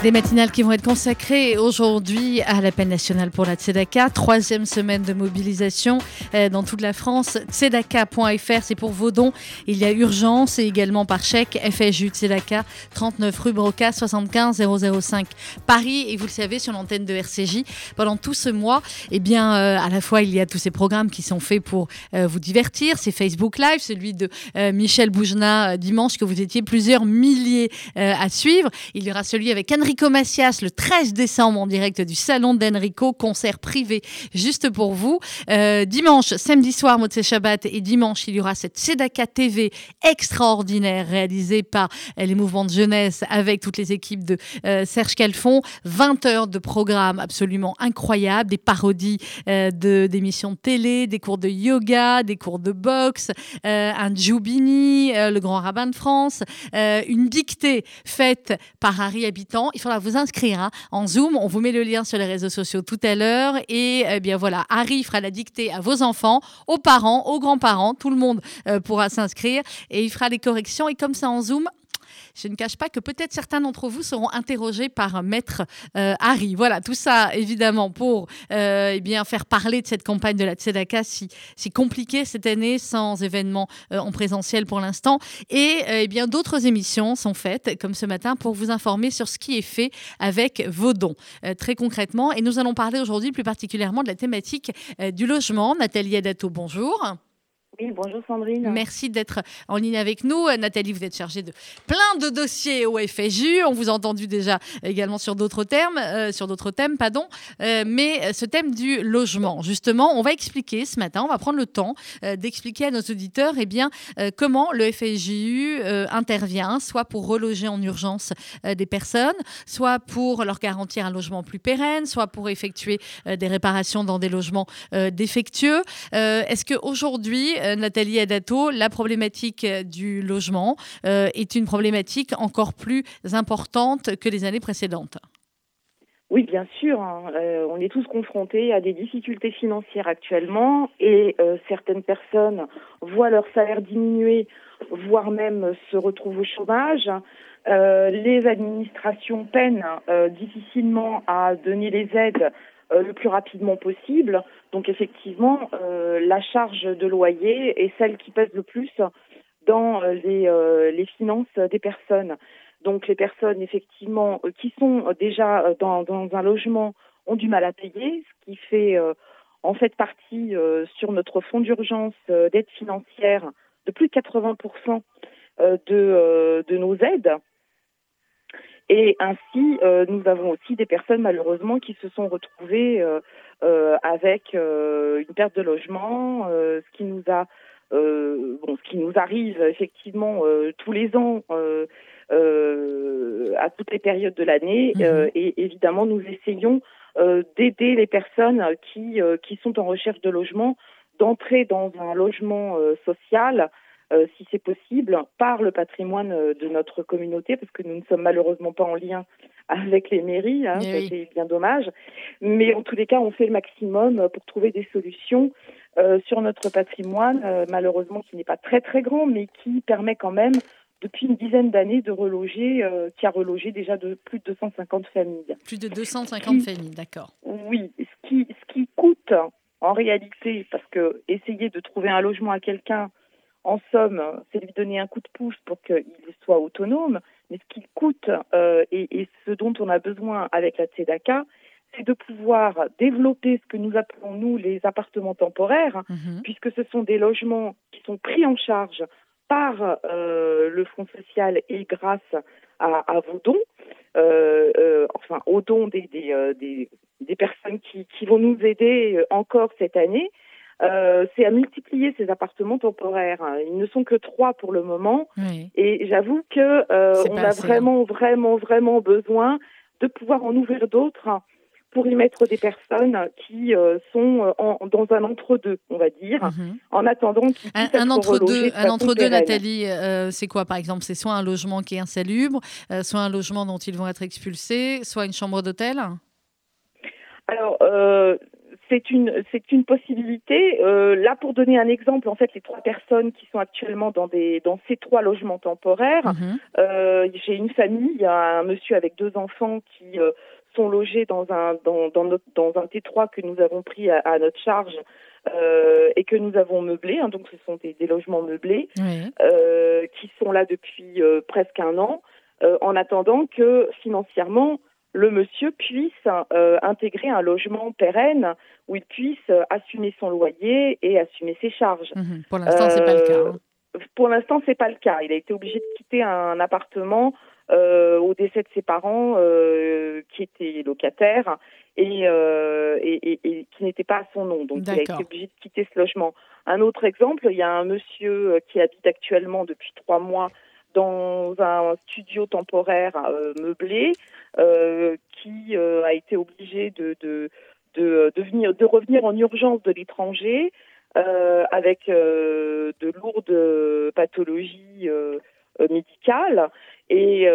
Des matinales qui vont être consacrées aujourd'hui à l'appel national pour la Tzedaka. Troisième semaine de mobilisation euh, dans toute la France. Tzedaka.fr, c'est pour vos dons. Il y a urgence et également par chèque. FSU Tzedaka, 39 rue Broca, 75 005 Paris. Et vous le savez, sur l'antenne de RCJ, pendant tout ce mois, eh bien, euh, à la fois, il y a tous ces programmes qui sont faits pour euh, vous divertir. C'est Facebook Live, celui de Michel Boujna dimanche, que vous étiez plusieurs milliers à suivre. Il y aura celui avec Henri Enrico Macias le 13 décembre en direct du salon d'Enrico, concert privé juste pour vous. Euh, dimanche, samedi soir, Motse Shabbat et dimanche, il y aura cette Sedaka TV extraordinaire réalisée par les mouvements de jeunesse avec toutes les équipes de euh, Serge Calfon. 20 heures de programme absolument incroyable, des parodies euh, d'émissions de télé, des cours de yoga, des cours de boxe, un Djoubini, le grand rabbin de France, une dictée faite par Harry Habitant il faudra vous inscrire hein, en Zoom. On vous met le lien sur les réseaux sociaux tout à l'heure. Et eh bien voilà, Harry fera la dictée à vos enfants, aux parents, aux grands-parents. Tout le monde euh, pourra s'inscrire et il fera les corrections. Et comme ça en Zoom, je ne cache pas que peut-être certains d'entre vous seront interrogés par Maître euh, Harry. Voilà, tout ça évidemment pour euh, eh bien, faire parler de cette campagne de la Tzedaka si, compliquée cette année, sans événement euh, en présentiel pour l'instant. Et eh bien d'autres émissions sont faites, comme ce matin, pour vous informer sur ce qui est fait avec vos dons, très concrètement. Et nous allons parler aujourd'hui plus particulièrement de la thématique du logement. Nathalie Adato, bonjour. Bonjour Sandrine. Merci d'être en ligne avec nous. Nathalie, vous êtes chargée de plein de dossiers au FSU. On vous a entendu déjà également sur d'autres termes, euh, sur d'autres thèmes, pardon. Euh, mais ce thème du logement, justement, on va expliquer ce matin, on va prendre le temps euh, d'expliquer à nos auditeurs eh bien, comment le FSJU intervient, soit pour reloger en urgence des personnes, soit pour leur garantir un logement plus pérenne, soit pour effectuer des réparations dans des logements défectueux. Est-ce qu'aujourd'hui, euh, Nathalie Adato, la problématique euh, du logement euh, est une problématique encore plus importante que les années précédentes. Oui, bien sûr. Hein. on est tous confrontés à des difficultés financières actuellement et certaines personnes voient leur salaire diminuer, voire même se retrouvent au chômage. les administrations peinent difficilement à donner les aides euh, le plus rapidement possible. Donc effectivement, euh, la charge de loyer est celle qui pèse le plus dans euh, les, finances des personnes. Donc les personnes effectivement qui sont déjà dans, un logement ont du mal à payer, ce qui fait en fait partie sur notre fonds d'urgence d'aide financière de plus de 80% de, de nos aides. Et ainsi, euh, nous avons aussi des personnes malheureusement qui se sont retrouvées euh, euh, avec une perte de logement, ce qui nous a, bon, ce qui nous arrive effectivement tous les ans. à toutes les périodes de l'année mhm. et évidemment nous essayons d'aider les personnes qui qui sont en recherche de logement d'entrer dans un logement social euh, si c'est possible, par le patrimoine euh, de notre communauté, parce que nous ne sommes malheureusement pas en lien avec les mairies, hein, eh c'est bien dommage. Mais en tous les cas, on fait le maximum pour trouver des solutions euh, sur notre patrimoine, malheureusement qui n'est pas très très grand, mais qui permet quand même depuis une dizaine d'années de reloger, qui a relogé déjà de plus de 250 familles. Plus de 250 familles, d'accord. Oui, ce qui, ce qui coûte en réalité, parce que essayer de trouver un logement à quelqu'un en somme, c'est lui donner un coup de pouce pour qu'il soit autonome. Mais ce qui coûte euh, et, ce dont on a besoin avec la Tzedaka, c'est de pouvoir développer ce que nous appelons, nous, les appartements temporaires, mhm. puisque ce sont des logements qui sont pris en charge par euh, le Fonds social et grâce à, vos dons, euh, enfin aux dons des, des, personnes qui, qui, vont nous aider encore cette année. Euh, c'est à multiplier ces appartements temporaires. Ils ne sont que trois pour le moment. Et j'avoue que euh, on a vraiment, vraiment, vraiment besoin de pouvoir en ouvrir d'autres pour y mettre des personnes qui euh, sont dans un entre-deux, on va dire, mhm. en attendant qu'ils un, un entre-deux, un entre-deux, Nathalie, c'est quoi par exemple? C'est soit un logement qui est insalubre, soit un logement dont ils vont être expulsés, soit une chambre d'hôtel? Alors, c'est une c'est une possibilité. Euh, là, pour donner un exemple, en fait, les trois personnes qui sont actuellement dans des dans ces trois logements temporaires, mhm. euh, j'ai une famille, il y a un monsieur avec deux enfants qui euh, sont logés dans un dans dans, notre, dans un T3 que nous avons pris à, à notre charge euh, et que nous avons meublé. Hein, donc, ce sont des, des logements meublés euh, qui sont là depuis euh, presque un an, en attendant que financièrement le monsieur puisse euh, intégrer un logement pérenne où il puisse euh, assumer son loyer et assumer ses charges. Mhm. Pour l'instant, c'est pas le cas. Hein. Euh, pour l'instant, c'est pas le cas. Il a été obligé de quitter un appartement au décès de ses parents qui étaient locataires et, et, et, qui n'était pas à son nom. Donc, il a été obligé de quitter ce logement. Un autre exemple, il y a un monsieur qui habite actuellement depuis trois mois dans un studio temporaire meublé qui euh, a été obligé de, de, de, de, venir, de revenir en urgence de l'étranger euh, avec de lourdes pathologies médicales et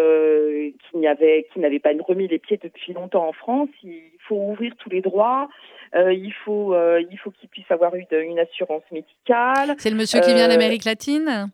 qui n'avait qui n'avait pas remis les pieds depuis longtemps en France. Il faut ouvrir tous les droits. il faut il faut qu'il puisse avoir une, une assurance médicale. C'est le monsieur qui vient d'Amérique latine?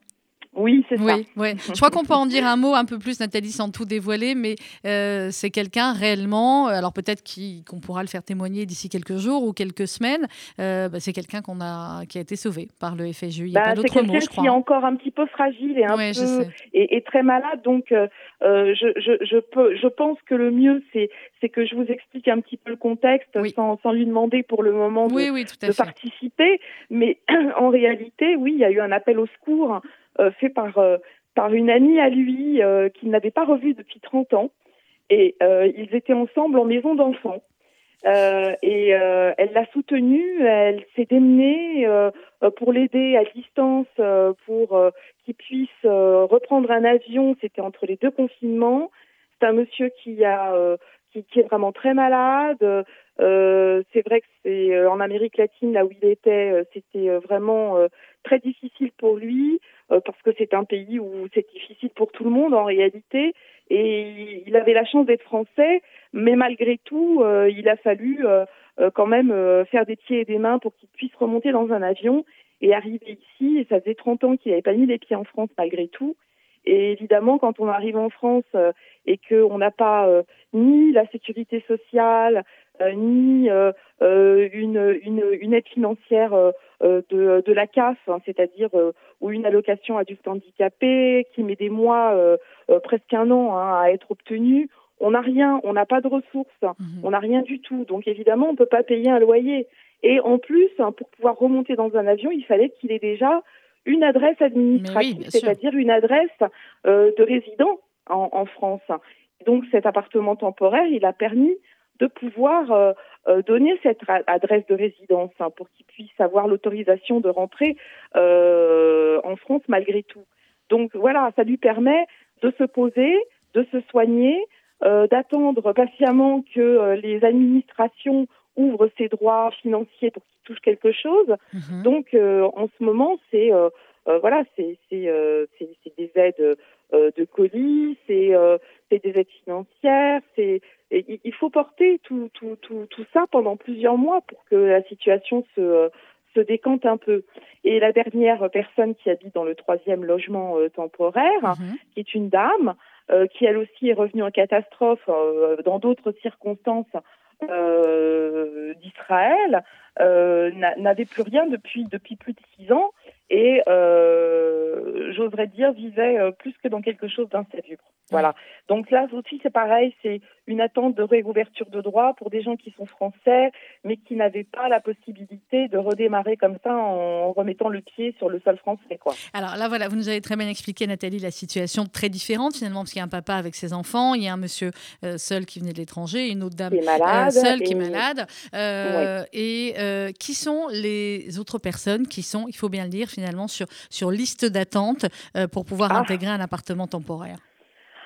Oui, c'est ça. Oui. Je crois qu'on peut en dire un mot un peu plus, Nathalie, sans tout dévoiler, mais euh, c'est quelqu'un réellement, euh, alors peut-être qu'on pourra le faire témoigner d'ici quelques jours ou quelques semaines, euh, bah, c'est quelqu'un qu'on a, qui a été sauvé par le FSU. Il n'y a bah, pas d'autre mot, je crois. qui est encore un petit peu fragile et, un peu, et, très malade, donc je, je, je, peux, je pense que le mieux, c'est que je vous explique un petit peu le contexte sans, sans, lui demander pour le moment de, de participer. Mais en réalité, oui, il y a eu un appel au secours euh, fait par, euh, par une amie à lui euh, qu'il n'avait pas revu depuis 30 ans. Et ils étaient ensemble en maison d'enfants. Euh, et euh, elle l'a soutenu, elle s'est démenée euh, pour l'aider à distance, pour qu'il puisse reprendre un avion. C'était entre les deux confinements. C'est un monsieur qui a qui, qui, est vraiment très malade. c'est vrai que c'est en Amérique latine, là où il était, c'était vraiment très difficile pour lui. Euh, parce que c'est un pays où c'est difficile pour tout le monde en réalité. Et il avait la chance d'être français, mais malgré tout, euh, il a fallu euh, quand même faire des pieds et des mains pour qu'il puisse remonter dans un avion et arriver ici. Et ça faisait 30 ans qu'il n'avait pas mis les pieds en France malgré tout. Et évidemment, quand on arrive en France et qu'on n'a pas ni la sécurité sociale, ni une, une, une, aide financière de, de, la CAF, hein, c'est-à-dire ou une allocation adulte handicapé qui met des mois, euh, euh, presque un an, hein, à être obtenue. On n'a rien, on n'a pas de ressources, mhm. on n'a rien du tout. Donc évidemment, on ne peut pas payer un loyer. Et en plus, hein, pour pouvoir remonter dans un avion, il fallait qu'il ait déjà une adresse administrative, c'est-à-dire une adresse euh, de résident en, en, France. Donc cet appartement temporaire, il a permis de pouvoir euh, euh, donner cette adresse de résidence hein, pour qu'il puisse avoir l'autorisation de rentrer euh, en France malgré tout. Donc voilà, ça lui permet de se poser, de se soigner, d'attendre patiemment que les administrations ouvrent ses droits financiers pour qu'il touche quelque chose. Mhm. Donc en ce moment, c'est voilà, c'est des aides de colis, c'est des aides financières, c'est il faut porter tout, tout, tout, tout ça pendant plusieurs mois pour que la situation se, se décante un peu. Et la dernière personne qui habite dans le troisième logement euh, temporaire, mhm. qui est une dame, euh, qui elle aussi est revenue en catastrophe euh, dans d'autres circonstances d'Israël, n'avait plus rien depuis, depuis plus de six ans et j'oserais dire vivait plus que dans quelque chose d'insalubre. Voilà. Donc là aussi, c'est pareil, c'est une attente de réouverture de droit pour des gens qui sont français, mais qui n'avaient pas la possibilité de redémarrer comme ça en remettant le pied sur le sol français. Quoi. Alors là, voilà, vous nous avez très bien expliqué, Nathalie, la situation très différente finalement, parce qu'il y a un papa avec ses enfants, il y a un monsieur euh, seul qui venait de l'étranger, une autre dame malade, euh, seule qui est malade. Euh, et qui sont les autres personnes qui sont, il faut bien le dire, finalement, sur, sur liste d'attente pour pouvoir ah. intégrer un appartement temporaire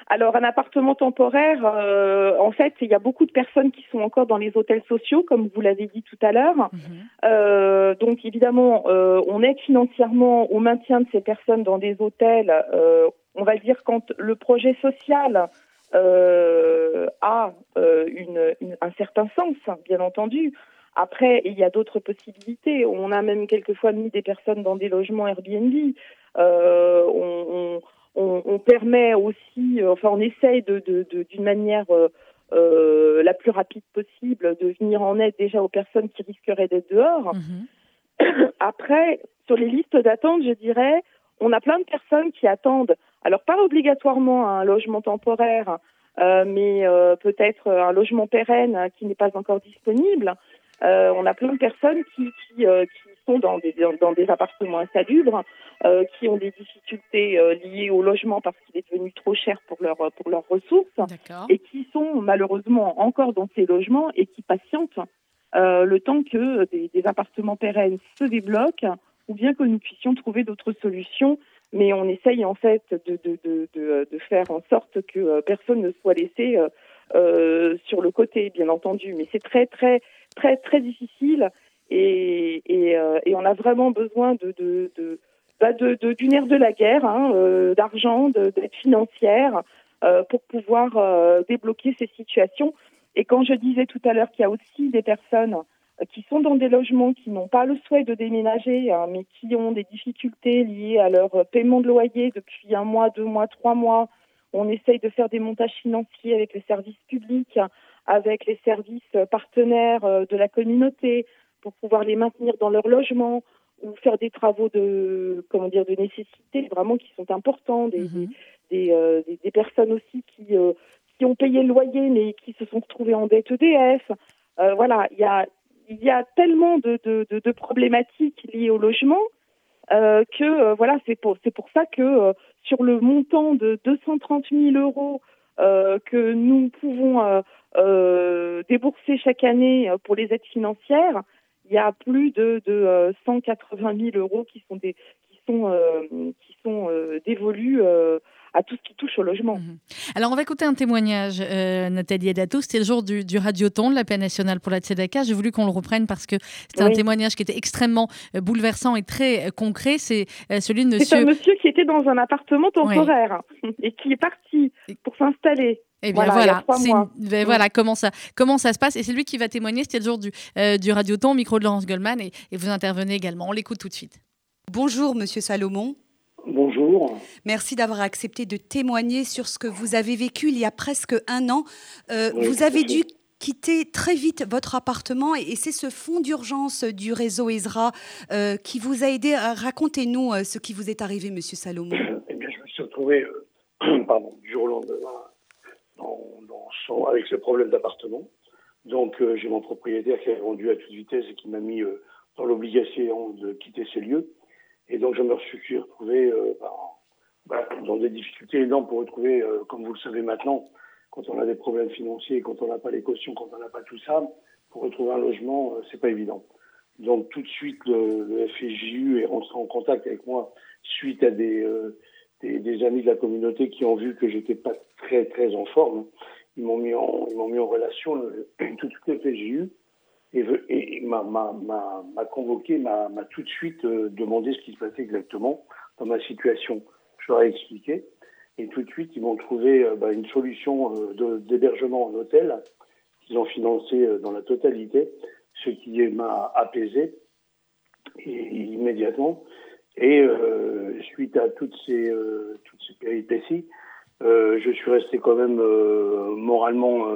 alors un appartement temporaire, euh, en fait, il y a beaucoup de personnes qui sont encore dans les hôtels sociaux, comme vous l'avez dit tout à l'heure. Mhm. Euh, donc évidemment, euh, on aide financièrement au maintien de ces personnes dans des hôtels. on va dire quand le projet social a une, un certain sens, bien entendu. Après, il y a d'autres possibilités. On a même quelquefois mis des personnes dans des logements Airbnb. Euh, on, on, on, permet aussi, enfin, on essaye de, d'une de, d'une manière euh, euh, la plus rapide possible de venir en aide déjà aux personnes qui risqueraient d'être dehors. Mhm. Après, sur les listes d'attente, je dirais, on a plein de personnes qui attendent, alors pas obligatoirement un logement temporaire, euh, mais euh, peut-être un logement pérenne qui n'est pas encore disponible. Euh, on a plein de personnes qui, qui, euh, qui sont dans des, dans des appartements insalubres, euh, qui ont des difficultés liées au logement parce qu'il est devenu trop cher pour, leur, pour leurs ressources, et qui sont malheureusement encore dans ces logements et qui patientent le temps que des, des, appartements pérennes se débloquent ou bien que nous puissions trouver d'autres solutions. Mais on essaye en fait de, de, de, de, de faire en sorte que personne ne soit laissé euh, sur le côté, bien entendu. Mais c'est très, très, très, très difficile et, euh, on a vraiment besoin bah de, de d'une ère de la guerre, hein, euh, d'argent, d'aide financière pour pouvoir débloquer ces situations. Et quand je disais tout à l'heure qu'il y a aussi des personnes qui sont dans des logements qui n'ont pas le souhait de déménager, hein, mais qui ont des difficultés liées à leur paiement de loyer depuis un mois, deux mois, trois mois, on essaye de faire des montages financiers avec les services publics, avec les services partenaires euh, de la communauté pour pouvoir les maintenir dans leur logement ou faire des travaux de comment dire de nécessité vraiment qui sont importants des, mhm. euh, des, des, personnes aussi qui euh, qui ont payé le loyer mais qui se sont retrouvées en dette EDF voilà il y a il y a tellement de, de, de, de problématiques liées au logement euh, que euh, voilà, c'est pour c'est pour ça que euh, sur le montant de 230 000 euros que nous pouvons débourser chaque année pour les aides financières, il y a plus de, de 180 000 euros qui sont des qui sont qui sont dévolus à tout ce qui touche au logement. Mhm. Alors, on va écouter un témoignage, euh, Nathalie Edato. C'était le jour du, du Radioton de la paix nationale pour la Tzedaka. J'ai voulu qu'on le reprenne parce que c'était un témoignage qui était extrêmement euh, bouleversant et très euh, concret. C'est celui de monsieur. C'est un monsieur qui était dans un appartement temporaire et qui est parti pour s'installer. Et eh bien voilà, ben voilà, comment, ça, comment ça se passe. Et c'est lui qui va témoigner. C'était le jour du, du Radioton, au micro de Laurence Goldman. Et, et vous intervenez également. On l'écoute tout de suite. Bonjour, monsieur Salomon. Bonjour. Merci d'avoir accepté de témoigner sur ce que vous avez vécu il y a presque un an. Euh, vous avez dû quitter très vite votre appartement et, c'est ce fonds d'urgence du réseau ESRA euh, qui vous a aidé. Racontez-nous euh, ce qui vous est arrivé, Monsieur Salomon. Eh bien, je me suis retrouvé, pardon, du jour au lendemain dans, avec ce problème d'appartement. Donc, j'ai mon propriétaire qui a rendu à toute vitesse et qui m'a mis dans l'obligation de quitter ces lieux. Et donc, je me suis retrouvé euh, bah, dans des difficultés énormes pour retrouver, euh, comme vous le savez maintenant, quand on a des problèmes financiers, quand on n'a pas les cautions, quand on n'a pas tout ça, pour retrouver un logement, euh, c'est pas évident. Donc, tout de suite, le, le FJU est rentré en contact avec moi suite à des, euh, des, des, amis de la communauté qui ont vu que j'étais pas très, très en forme. Ils m'ont mis en, ils m'ont mis en relation, tout de suite, le FJU et, et m'a convoqué, m'a tout de suite euh, demandé ce qui se passait exactement dans ma situation. Je leur ai expliqué. Et tout de suite, ils m'ont trouvé euh, bah, une solution euh, d'hébergement en hôtel qu'ils ont financé dans la totalité, ce qui m'a apaisé immédiatement. Et euh, suite à toutes ces, euh, toutes ces péripéties, euh, je suis resté quand même moralement,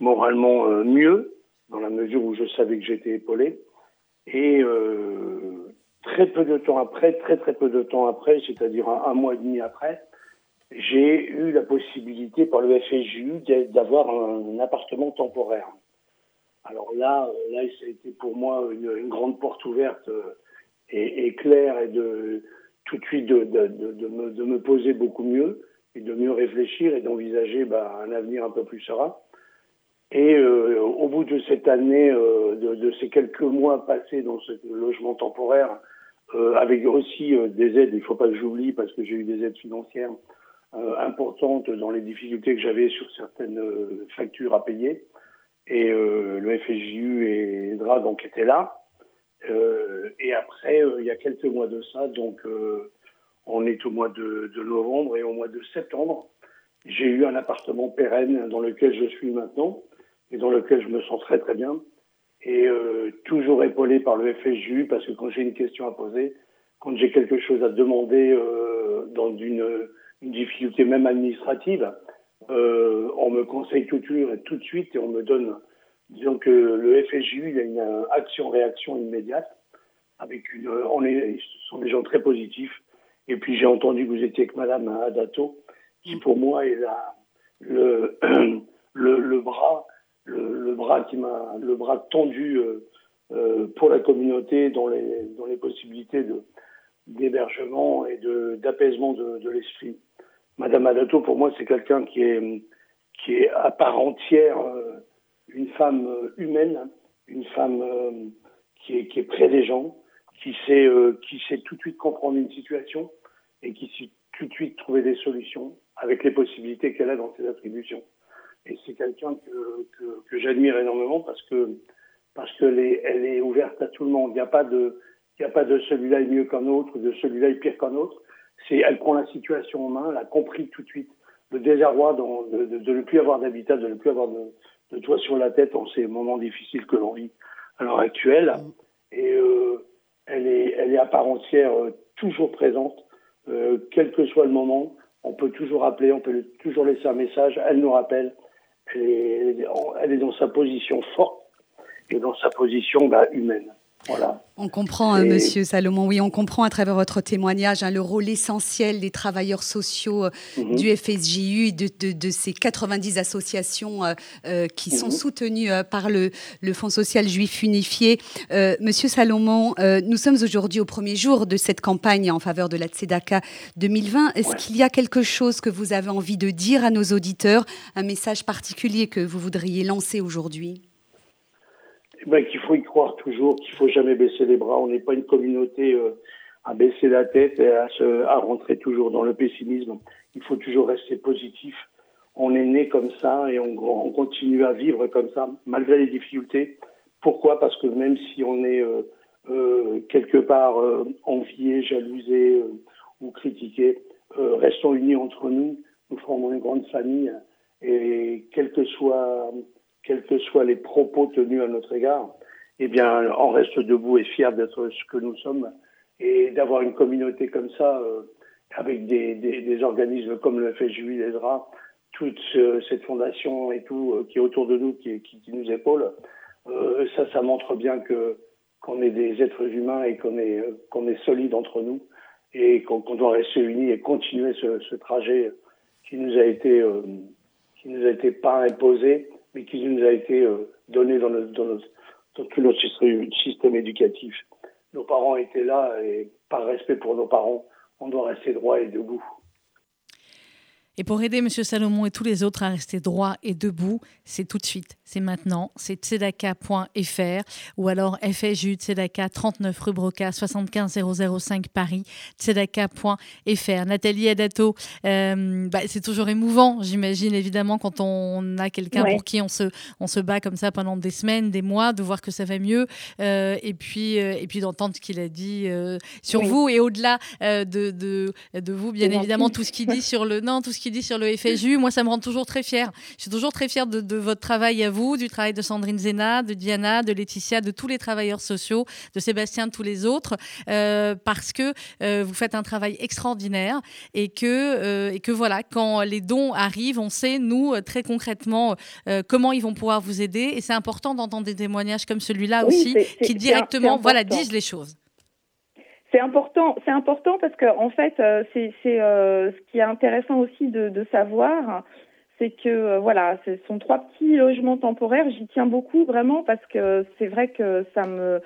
moralement mieux dans la mesure où je savais que j'étais épaulé. Et euh, très peu de temps après, très très peu de temps après, c'est-à-dire un, mois et demi après, j'ai eu la possibilité par le FSJU d'avoir un, appartement temporaire. Alors là, là, ça a été pour moi une, grande porte ouverte euh, et, claire et de tout de suite de, me, poser beaucoup mieux et de mieux réfléchir et d'envisager bah, un avenir un peu plus serein. Et euh, au bout de cette année, euh, de, ces quelques mois passés dans ce logement temporaire, euh, avec aussi euh, des aides, il ne faut pas que j'oublie parce que j'ai eu des aides financières importantes dans les difficultés que j'avais sur certaines factures à payer. Et le FSJU et DRA donc étaient là. et après, il y a quelques mois de ça, donc on est au mois de novembre et au mois de septembre, j'ai eu un appartement pérenne dans lequel je suis maintenant et dans lequel je me sens très très bien. et toujours épaulé par le FSJU parce que quand j'ai une question à poser, quand j'ai quelque chose à demander dans une, une, difficulté même administrative, on me conseille tout, tout de suite et on me donne, disons que le FSJU il a une action-réaction immédiate avec une, on est, ce sont des gens très positifs. Et puis j'ai entendu que vous étiez avec Madame Adato, qui pour moi est la, le, le, le bras, le, le, bras qui m'a, le bras tendu euh, euh, pour la communauté dans les, dans les possibilités de, d'hébergement et de, d'apaisement de, de l'esprit. Madame Adato, pour moi, c'est quelqu'un qui est, qui est à part entière euh, une femme humaine, une femme qui, est, qui est près des gens, qui sait, euh, qui sait tout de suite comprendre une situation et qui sait tout de suite trouver des solutions avec les possibilités qu'elle a dans ses attributions. Et c'est quelqu'un que, que, que j'admire énormément parce que parce qu'elle est, elle est ouverte à tout le monde. Il n'y a pas de il n'y a pas de celui-là est mieux qu'un autre, de celui-là est pire qu'un autre. C'est elle prend la situation en main, elle a compris tout de suite le désarroi de, de, de, ne plus avoir d'habitat, de ne plus avoir de, de toit sur la tête en ces moments difficiles que l'on vit à l'heure actuelle. Et euh, elle est, elle est à part entière euh, toujours présente, euh, quel que soit le moment. On peut toujours appeler, on peut toujours laisser un message. Elle nous rappelle. Elle est, dans sa position forte et dans sa position bah, humaine. On comprend, hein, Monsieur Salomon, oui, on comprend à travers votre témoignage hein, le rôle essentiel des travailleurs sociaux euh, mhm. du FSJU, de, de, de, ces 90 associations euh, euh, qui sont mhm. soutenues par le, le, Fonds social juif unifié. Monsieur Salomon, nous sommes aujourd'hui au premier jour de cette campagne en faveur de la Tzedaka 2020. Est-ce qu'il y a quelque chose que vous avez envie de dire à nos auditeurs, un message particulier que vous voudriez lancer aujourd'hui? Ben, qu'il faut y croire toujours, qu'il faut jamais baisser les bras. On n'est pas une communauté euh, à baisser la tête et à, se, à rentrer toujours dans le pessimisme. Il faut toujours rester positif. On est né comme ça et on, on continue à vivre comme ça, malgré les difficultés. Pourquoi? Parce que même si on est euh, euh, quelque part euh, envié, jalousé euh, ou critiqué, euh, restons unis entre nous. Nous formons une grande famille et quel que soit quels que soient les propos tenus à notre égard, eh bien, on reste debout et fier d'être ce que nous sommes et d'avoir une communauté comme ça, euh, avec des, des, des, organismes comme le FSJU, l'ESRA, toute cette fondation et tout euh, qui est autour de nous, qui, qui, qui nous épaule, euh, ça, ça montre bien que qu'on est des êtres humains et qu'on est qu'on est solide entre nous et qu'on doit rester unis et continuer ce, ce, trajet qui nous a été euh, qui nous a été pas imposé, mais qui nous a été euh, donné dans, notre, dans, tout notre système éducatif. Nos parents étaient là et par respect pour nos parents, on doit rester droit et debout. Et pour aider M. Salomon et tous les autres à rester droits et debout, c'est tout de suite, c'est maintenant, c'est tzedaka.fr ou alors FSJU Tzedaka 39 rue Broca 75 005 Paris, tzedaka.fr. Nathalie Adato, euh, bah, c'est toujours émouvant, j'imagine évidemment, quand on a quelqu'un ouais. pour qui on se, on se bat comme ça pendant des semaines, des mois, de voir que ça va mieux euh, et puis, euh, et puis d'entendre ce qu'il a dit sur oui. vous et au-delà de, de, de, vous, bien évidemment, tout ce qu'il dit sur le. Non, tout ce qu'il dit sur le FSU. Moi, ça me rend toujours très fière. Je suis toujours très fière de, de, votre travail à vous, du travail de Sandrine Zena, de Diana, de Laetitia, de tous les travailleurs sociaux, de Sébastien, de tous les autres, euh, parce que euh, vous faites un travail extraordinaire et que, euh, et que voilà, quand les dons arrivent, on sait, nous, très concrètement, comment ils vont pouvoir vous aider. Et c'est important d'entendre des témoignages comme celui-là oui, aussi, qui directement voilà, disent les choses. C'est important, c'est important parce que en fait, euh, c'est euh, ce qui est intéressant aussi de, de savoir, c'est que euh, voilà, ce sont trois petits logements temporaires. J'y tiens beaucoup vraiment parce que c'est vrai que ça me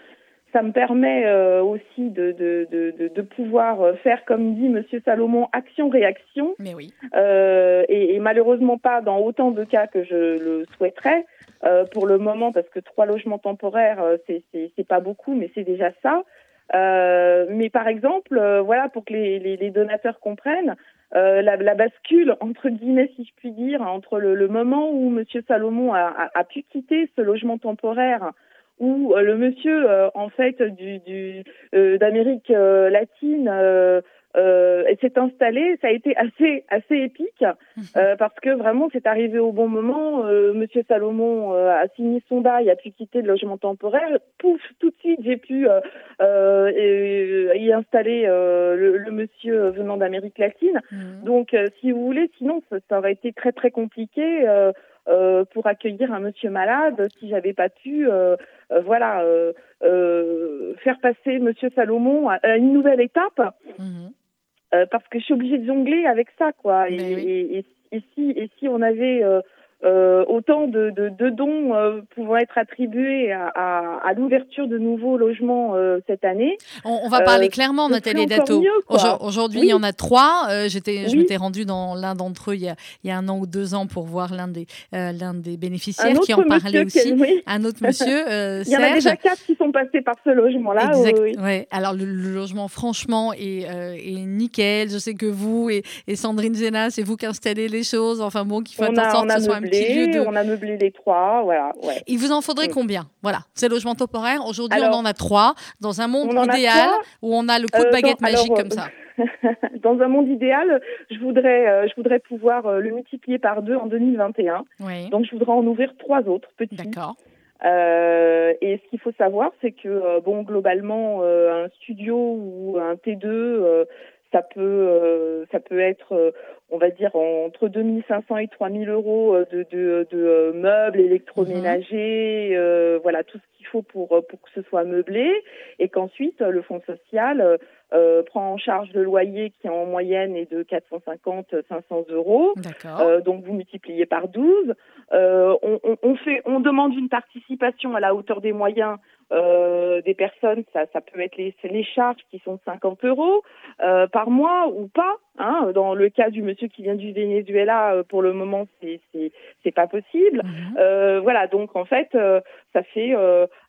ça me permet euh, aussi de, de, de, de, pouvoir faire, comme dit Monsieur Salomon, action-réaction. Mais oui. Euh, et, et, malheureusement pas dans autant de cas que je le souhaiterais euh, pour le moment, parce que trois logements temporaires, c'est pas beaucoup, mais c'est déjà ça. Euh, mais par exemple, euh, voilà, pour que les, les, les donateurs comprennent, euh, la, la, bascule, entre guillemets, si je puis dire, entre le, le moment où Monsieur Salomon a, a, pu quitter ce logement temporaire, où euh, le monsieur, euh, en fait, du d'Amérique latine euh, elle s'est installée. Ça a été assez assez épique mhm. euh, parce que vraiment c'est arrivé au bon moment. Euh, Monsieur Salomon a signé son bail, a pu quitter le logement temporaire. Pouf, tout de suite j'ai pu y installer le, monsieur venant d'Amérique latine. Mhm. Donc si vous voulez, sinon ça, ça, aurait été très très compliqué. Euh, pour accueillir un monsieur malade si j'avais pas pu euh, euh, voilà faire passer monsieur Salomon à, une nouvelle étape mhm. Parce que je suis obligée de jongler avec ça quoi. Et, et, si et si on avait euh, autant de, de, de dons euh, pouvant être attribués à, à, à l'ouverture de nouveaux logements euh, cette année. On, on va parler clairement, Nathalie Dato. Aujourd'hui, il y en a trois. J'étais, Je m'étais rendue dans l'un d'entre eux il y, a, il y, a, un an ou deux ans pour voir l'un des, l'un des bénéficiaires qui en parlait aussi. Un autre monsieur, Il y en a déjà quatre qui sont passés par ce logement-là. Exact. Ouais. Alors, le, logement, franchement, est, est, nickel. Je sais que vous et, et Sandrine Zena, c'est vous qui installez les choses. Enfin bon, qu'il faut en sorte que ce soit un on a meublé les trois, voilà. Il vous en faudrait combien? Voilà, c'est logement temporaire. Aujourd'hui, on en a trois. Dans un monde idéal où on a le coup de euh, baguette magique comme ça. dans un monde idéal, je voudrais, euh, je voudrais pouvoir euh, le multiplier par deux en 2021. Donc, je voudrais en ouvrir trois autres petits. D'accord. et ce qu'il faut savoir, c'est que bon, globalement, un studio ou un T2, ça peut, ça peut être on va dire entre 2500 et 3000 euros euh, de, de, de euh, meubles électroménagers, mhm. euh, voilà tout ce qu'il faut pour pour que ce soit meublé, et qu'ensuite le fonds social euh, prend en charge le loyer qui en moyenne est de 450-500 euros. Euh, donc vous multipliez par 12. Euh, on, on, on, fait, on demande une participation à la hauteur des moyens euh, des personnes, ça, ça peut être les, les charges qui sont 50 euros euh, par mois ou pas. Hein. Dans le cas du monsieur qui vient du Venezuela, euh, pour le moment, c'est c'est pas possible. Mhm. voilà, donc en fait, ça fait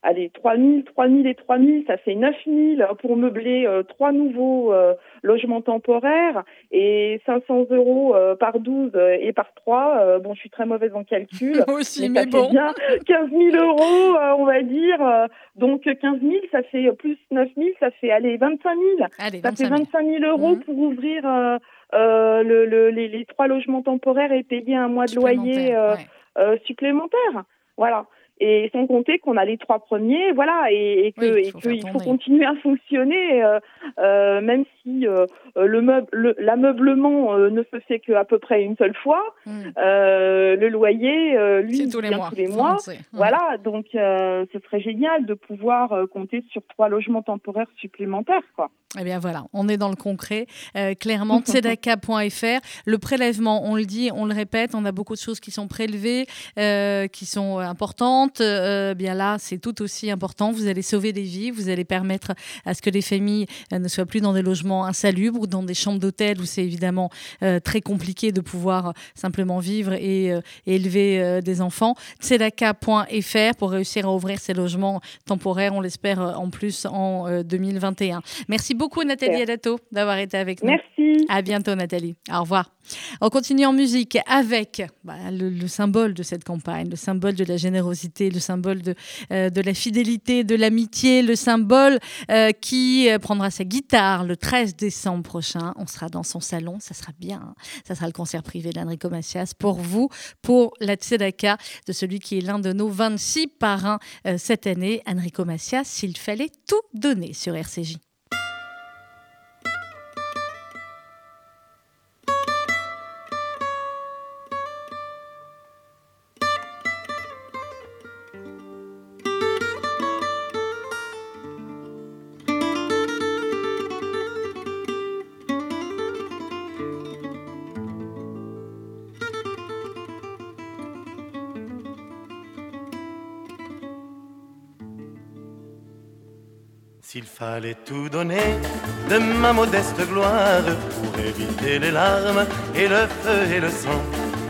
allez 3000, 3000 et 3000, ça fait 9000 pour meubler trois nouveaux euh, logements temporaires et 500 euros euh, par 12 euh, et par 3. bon, je suis très mauvaise en calcul. aussi, mais, bon. bien 15 000 euros, on va dire. Donc 15 000, ça fait plus 9 000, ça fait aller 25 000. ça fait 25 000 euros mmh. pour ouvrir le, les, trois logements temporaires et payer un mois de loyer supplémentaire. Voilà et sans compter qu'on a les trois premiers, voilà, et, qu'il faut, continuer à fonctionner, euh, euh, même si euh, le meuble, l'ameublement ne se fait qu'à peu près une seule fois, hmm. le loyer, lui, tous les mois. Tous les mois. Voilà, donc ce serait génial de pouvoir compter sur trois logements temporaires supplémentaires, quoi. Eh bien voilà, on est dans le concret. clairement, tzedaka.fr, le prélèvement, on le dit, on le répète, on a beaucoup de choses qui sont prélevées, qui sont importantes euh, bien là, c'est tout aussi important. Vous allez sauver des vies, vous allez permettre à ce que les familles euh, ne soient plus dans des logements insalubres ou dans des chambres d'hôtel où c'est évidemment euh, très compliqué de pouvoir simplement vivre et, élever des enfants. Tzedaka.fr pour réussir à ouvrir ces logements temporaires, on l'espère en plus en 2021. Merci beaucoup Nathalie Adato d'avoir été avec nous. Merci. À bientôt Nathalie. Au revoir. On continue en musique avec bah, le, symbole de cette campagne, le symbole de la générosité, le symbole de, euh, de la fidélité, de l'amitié, le symbole euh, qui euh, prendra sa guitare le 13 décembre prochain. On sera dans son salon, ça sera bien. Hein. Ça sera le concert privé d'Enrico Macias pour vous, pour la Tzedaka de celui qui est l'un de nos 26 parrains cette année, Enrico Macias, s'il fallait tout donner sur RCJ. S'il fallait tout donner de ma modeste gloire pour éviter les larmes et le feu et le sang,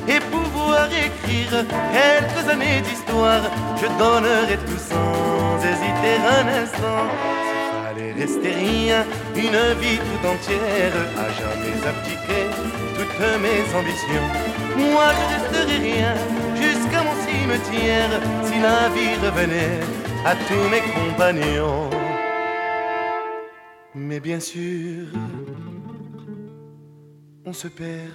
et pouvoir écrire quelques années d'histoire, je donnerais tout sans hésiter un instant. S'il fallait rester rien, une vie tout entière, à jamais abdiquer toutes mes ambitions, moi je resterai rien jusqu'à mon cimetière si la vie revenait à tous mes compagnons. Bien sûr, on se perd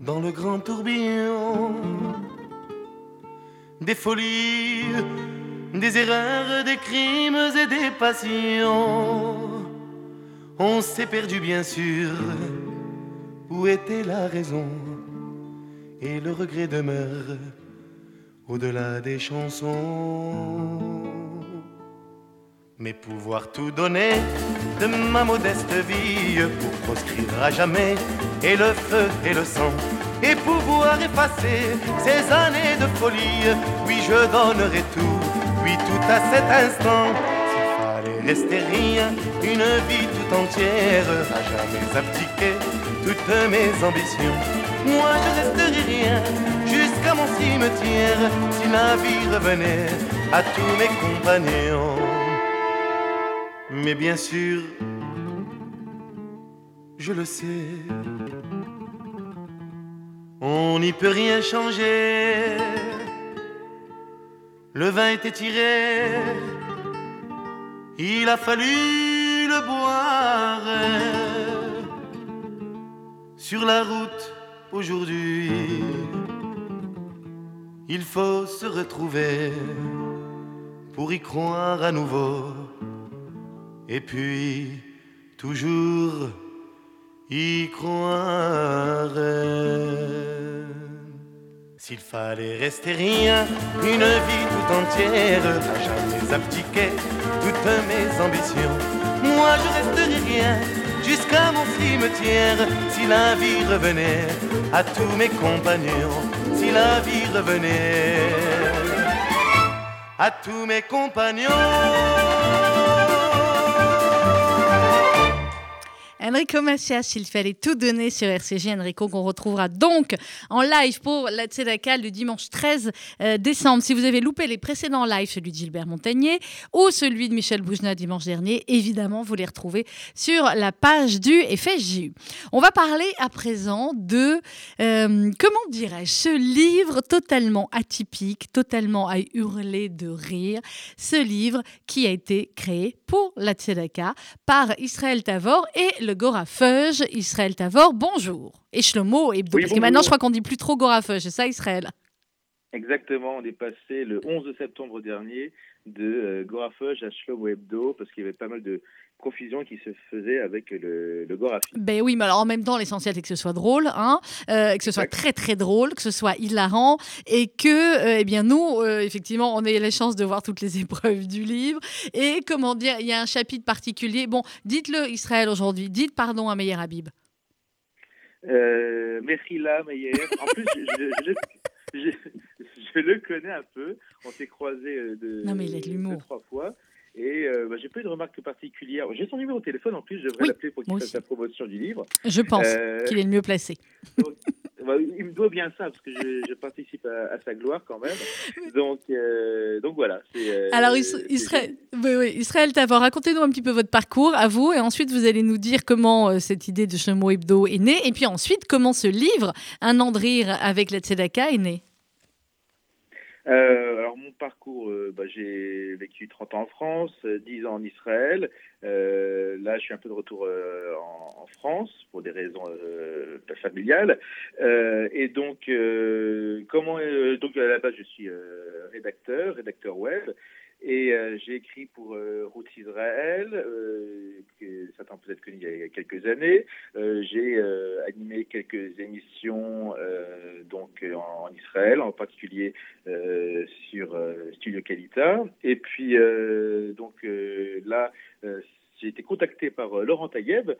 dans le grand tourbillon des folies, des erreurs, des crimes et des passions. On s'est perdu bien sûr, où était la raison Et le regret demeure au-delà des chansons. Mais pouvoir tout donner de ma modeste vie pour proscrire à jamais et le feu et le sang et pouvoir effacer ces années de folie. Oui, je donnerai tout, oui, tout à cet instant. S'il fallait rester rien, une vie tout entière, à jamais abdiquer toutes mes ambitions. Moi, je resterai rien jusqu'à mon cimetière si la vie revenait à tous mes compagnons. Mais bien sûr, je le sais, on n'y peut rien changer. Le vin était tiré, il a fallu le boire. Sur la route aujourd'hui, il faut se retrouver pour y croire à nouveau. Et puis, toujours y croire. S'il fallait rester rien, une vie tout entière, à jamais abdiquer toutes mes ambitions. Moi je resterai rien jusqu'à mon cimetière, si la vie revenait à tous mes compagnons, si la vie revenait à tous mes compagnons. Enrico Macias, il fallait tout donner sur RCG. Enrico, qu'on retrouvera donc en live pour la Tzedaka le dimanche 13 euh, décembre. Si vous avez loupé les précédents lives, celui de Gilbert Montagnier ou celui de Michel Boujna dimanche dernier, évidemment, vous les retrouvez sur la page du FSJU. On va parler à présent de, euh, comment dirais-je, ce livre totalement atypique, totalement à hurler de rire. Ce livre qui a été créé pour la Tzedaka par Israël Tavor et le Gorafeuge, Israël Tavor, bonjour. Et Shlomo Hebdo, parce que maintenant je crois qu'on dit plus trop Gorafeuge, c'est ça Israël? Exactement, on est passé le 11 septembre dernier de euh, Gorafeuge à Shlomo Hebdo, parce qu'il y avait pas mal de confusion qui se faisait avec le, le Ben oui, mais alors en même temps, l'essentiel c'est que ce soit drôle, hein, euh, que ce soit très très drôle, que ce soit hilarant, et que, euh, eh bien, nous, euh, effectivement, on ait la chance de voir toutes les épreuves du livre. Et comment dire, il y a un chapitre particulier. Bon, dites-le Israël aujourd'hui, dites pardon à Meyer Habib. Euh, là, Meyer. En plus, je, je, le connais un peu. On s'est croisés de, non, mais il a de deux, trois fois. Et euh, bah, j'ai pas eu de remarques particulières. J'ai son numéro de téléphone en plus, je devrais l'appeler pour qu'il fasse la promotion du livre. Je pense euh, qu'il est le mieux placé. Bah, il me doit bien ça parce que je, participe à, sa gloire quand même. Donc, euh, donc voilà. Alors Israël, oui, Israël Tavor, racontez-nous un petit peu votre parcours à vous et ensuite vous allez nous dire comment cette idée de Chemo Hebdo est née et puis ensuite comment ce livre, Un an de rire avec la Tzedaka, est né. Euh, alors mon parcours, euh, bah, j'ai vécu 30 ans en France, 10 ans en Israël. Euh, là, je suis un peu de retour en, en, France pour des raisons familiales. et donc, comment donc à la base, je suis rédacteur, rédacteur web. Et euh, j'ai écrit pour euh, Route Israël, euh, que certains peut-être connu il y a quelques années. J'ai animé quelques émissions donc en, Israël, en particulier sur Studio Kalita. Et puis donc là, j'ai été contacté par Laurent Taïeb,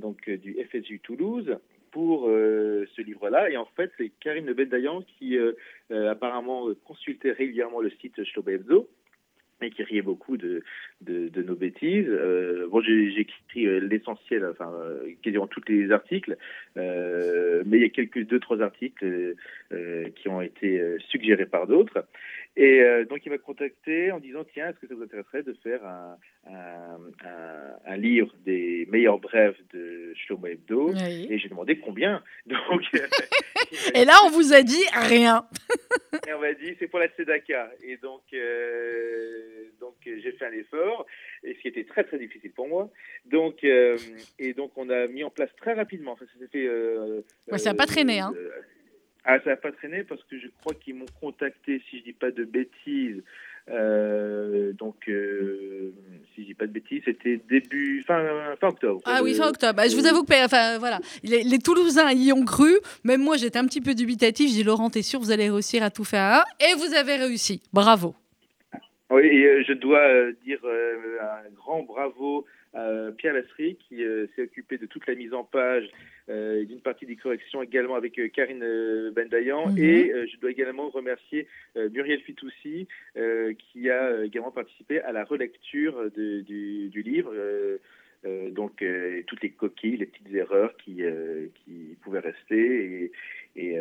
donc du FSU Toulouse, pour ce livre-là. Et en fait, c'est Karine Bendayan qui apparemment consultait régulièrement le site Shlobo qui riait beaucoup de, de, de nos bêtises. Euh, bon, j'ai écrit euh, l'essentiel, enfin euh, quasiment tous les articles, mais il y a quelques deux trois articles qui ont été suggérés par d'autres. Et donc il m'a contacté en disant tiens est-ce que ça vous intéresserait de faire un, un, un, un livre des meilleurs brèves de Shlomo Hebdo? Oui. Et j'ai demandé combien. Donc et là on vous a dit rien. et on m'a dit c'est pour la Sedaka. Et donc donc j'ai fait un effort, et ce qui était très très difficile pour moi. Donc, et donc on a mis en place très rapidement. ça fait. ça n'a pas traîné, hein ah, ça n'a pas traîné parce que je crois qu'ils m'ont contacté, si je dis pas de bêtises, euh, donc, euh, si je dis pas de bêtises, c'était début fin, fin octobre. Ah oui, fin octobre. Bah, je vous avoue que enfin, voilà, les, Toulousains y ont cru. Même moi, j'étais un petit peu dubitatif. J'ai dit, Laurent, t'es sûr, vous allez réussir à tout faire Et vous avez réussi. Bravo. Oui, et euh, je dois dire un grand bravo à Pierre Lasserie qui s'est occupé de toute la mise en page euh, d'une partie des corrections également avec euh, Karine euh, Bendayan. Mhm. Et je dois également remercier Muriel Fitoussi qui a également participé à la relecture du, du, livre. Donc toutes les coquilles, les petites erreurs qui, qui pouvaient rester et,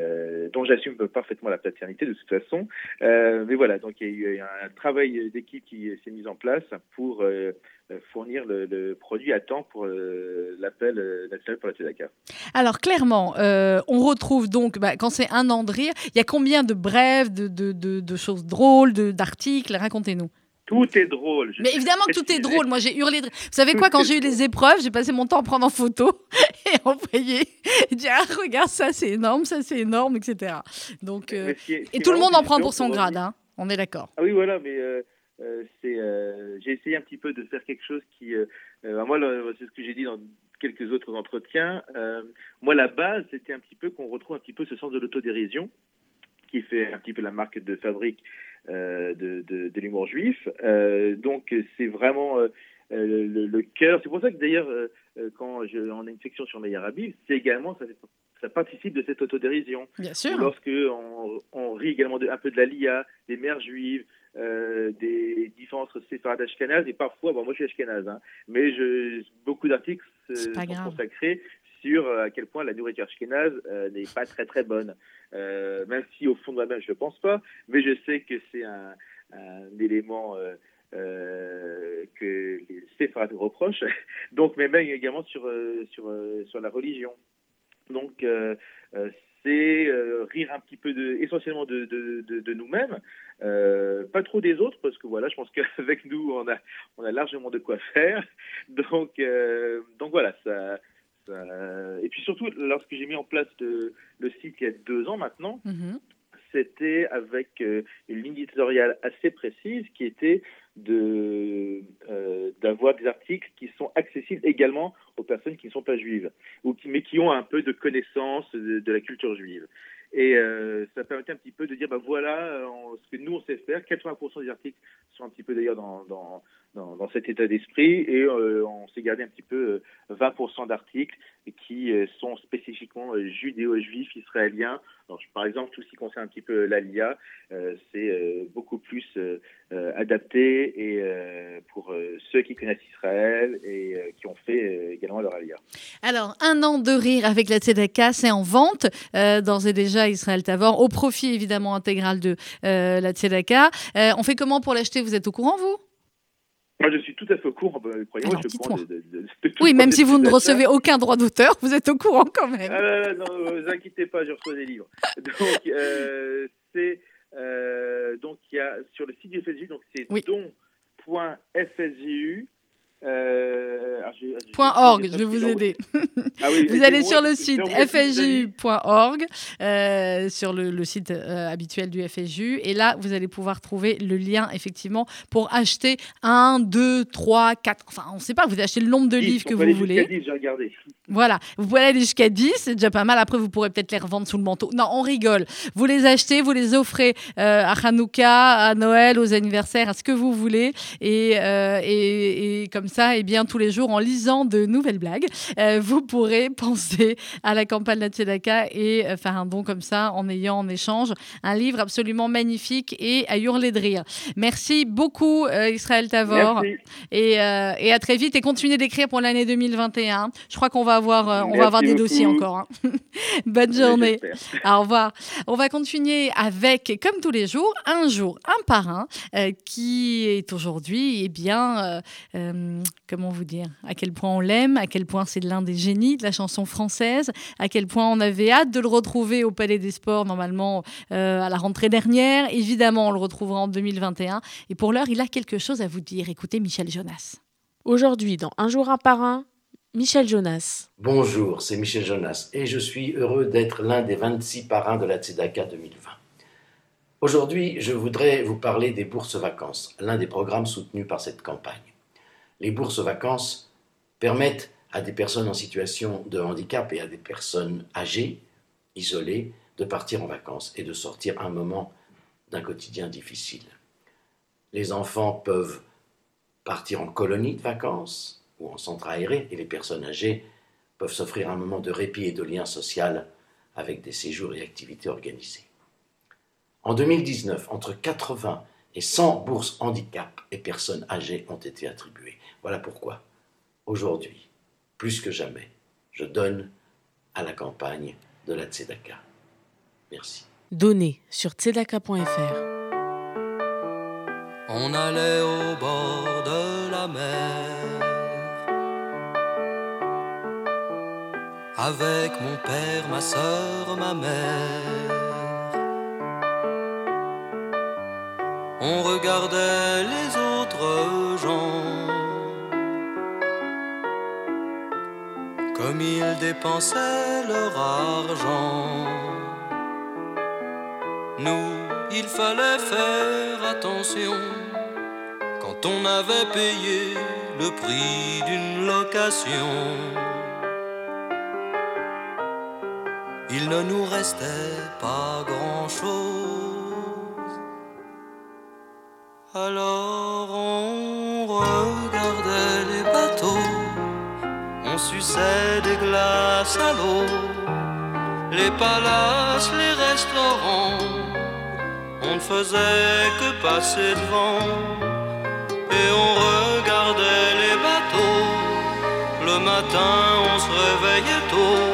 dont j'assume parfaitement la paternité de toute façon. mais voilà, donc il y a eu un travail d'équipe qui s'est mis en place pour euh, fournir le, produit à temps pour euh, l'appel euh, national pour la TEDACA. Alors clairement, on retrouve donc, bah, quand c'est un an de rire, il y a combien de brèves, de, choses drôles, d'articles Racontez-nous. Tout est drôle. Mais évidemment que tout est drôle. Moi, j'ai hurlé. De... Vous savez quoi Quand j'ai eu les épreuves, j'ai passé mon temps à prendre en photo et envoyer. Et dire ah, regarde ça, c'est énorme, ça c'est énorme, etc. Donc, et tout le monde en prend pour son grade. Hein. On est d'accord. Ah oui, voilà, mais euh, c'est euh, j'ai essayé un petit peu de faire quelque chose qui, euh, moi, c'est ce que j'ai dit dans quelques autres entretiens. moi, la base, c'était un petit peu qu'on retrouve un petit peu ce sens de l'autodérision qui fait un petit peu la marque de fabrique de, de, de l'humour juif. donc, c'est vraiment le, cœur. C'est pour ça que d'ailleurs, quand je, on a une section sur Meyer Habib, c'est également ça, ça, participe de cette autodérision. Bien sûr. Lorsque on, on rit également de, un peu de la Lia, des mères juives, euh, des différences entre séfarades ashkénazes et parfois, bon, moi je suis ashkénaze, hein, mais je, beaucoup d'articles sont consacrés sur euh, à quel point la nourriture ashkénaze euh, n'est pas très très bonne. Même si au fond de moi-même je ne pense pas, mais je sais que c'est un, élément que les séfarades reprochent. Donc, mais même également sur, sur, sur la religion. Donc, c'est euh, rire un petit peu essentiellement de, de, de, nous-mêmes, euh, pas trop des autres, parce que voilà, je pense qu'avec nous, on a, on a largement de quoi faire. Donc, euh, donc voilà, ça, Et puis surtout, lorsque j'ai mis en place le, site il y a deux ans maintenant, mm-hmm. c'était avec une ligne éditoriale assez précise qui était de d'avoir des articles qui sont accessibles également aux personnes qui ne sont pas juives, ou qui, mais qui ont un peu de connaissance de, la culture juive. Et euh, ça permettait un petit peu de dire, bah voilà euh, ce que nous on sait faire. 80% des articles sont un petit peu d'ailleurs dans, dans, dans, cet état d'esprit, et euh, on s'est gardé un petit peu 20% d'articles qui sont spécifiquement judéo-juifs, israéliens. Alors, par exemple, tout ce qui concerne un petit peu l'ALIA, c'est beaucoup plus adapté et pour ceux qui connaissent Israël et qui ont fait également leur ALIA. Alors, un an de rire avec la Tzedaka, c'est en vente, d'ores et déjà Israël Tavor, au profit évidemment intégral de euh, la Tzedaka. Euh, on fait comment pour l'acheter? Vous êtes au courant, vous? Moi, je suis tout à fait au courant. Bah, croyez-moi, je courant Oui, même si vous ne recevez aucun droit d'auteur, vous êtes au courant quand même. Ah, non, ne vous inquiétez pas, je reçois des livres. Donc, euh, c'est donc il y a sur le site du FSU, donc c'est don.fsu euh, .org, je vais vous aider. Ah vous allez sur le site fsju.org, euh, sur le, site euh, habituel du FSU, et là, vous allez pouvoir trouver le lien, effectivement, pour acheter un, deux, trois, quatre, enfin, on ne sait pas, vous achetez le nombre de livres que vous voulez. 10, regardé. Voilà, vous pouvez aller jusqu'à 10, c'est déjà pas mal. Après, vous pourrez peut-être les revendre sous le manteau. Non, on rigole. Vous les achetez, vous les offrez à Hanouka, à Noël, aux anniversaires, à ce que vous voulez, et, et, et comme ça, et eh bien, tous les jours, en lisant de nouvelles blagues, euh, vous pourrez penser à la campagne de Tzedaka et euh, faire un don comme ça en ayant en échange un livre absolument magnifique et à hurler de rire. Merci beaucoup, euh, Israël Tavor. Et, et, à très vite et continuez d'écrire pour l'année 2021. Je crois qu'on va avoir, on va avoir des dossiers encore. Hein. Bonne journée. Au revoir. On va continuer avec, comme tous les jours, un jour, un parrain qui est aujourd'hui, eh bien, comment vous dire, à quel point on l'aime, à quel point c'est l'un des génies de la chanson française, à quel point on avait hâte de le retrouver au Palais des Sports, normalement euh, à la rentrée dernière. Évidemment, on le retrouvera en 2021. Et pour l'heure, il a quelque chose à vous dire. Écoutez Michel Jonas. Aujourd'hui, dans Un jour un par un, Michel Jonas. Bonjour, c'est Michel Jonas et je suis heureux d'être l'un des 26 parrains de la Tzedaka 2020. Aujourd'hui, je voudrais vous parler des bourses vacances, l'un des programmes soutenus par cette campagne. Les bourses vacances permettent à des personnes en situation de handicap et à des personnes âgées, isolées, de partir en vacances et de sortir un moment d'un quotidien difficile. Les enfants peuvent partir en colonie de vacances, ou en centre aéré, et les personnes âgées peuvent s'offrir un moment de répit et de lien social avec des séjours et activités organisées. En 2019, entre 80 et 100 bourses handicap et personnes âgées ont été attribuées. Voilà pourquoi, aujourd'hui, plus que jamais, je donne à la campagne de la Tzedaka. Merci. Donnez sur tzedaka.fr. On allait au bord de la mer avec mon père, ma soeur, ma mère. On regardait les autres gens comme ils dépensaient leur argent. Nous, il fallait faire attention quand on avait payé le prix d'une location. il ne nous restait pas grand-chose. Alors on regardait les bateaux, on suçait des glaces à l'eau, les palaces, les restaurants, on ne faisait que passer devant et on regardait les bateaux. Le matin on se réveillait tôt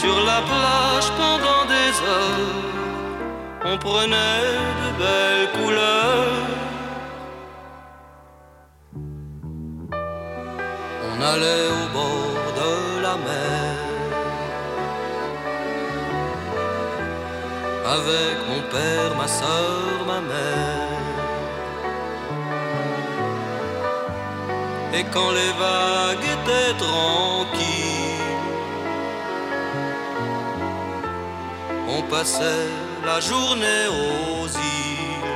sur la plage pendant des heures, on prenait de belles couleurs. On allait au bord avec mon père, ma soeur, ma mère. Et quand les vagues étaient tranquilles, on passait la journée aux îles.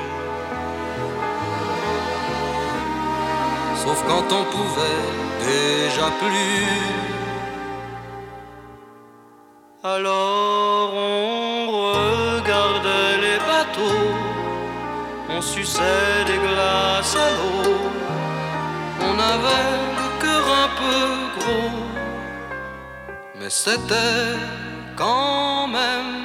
Sauf quand on pouvait déjà plus. Alors suçait des glaces à l'eau. On avait le cœur un peu gros, mais c'était quand même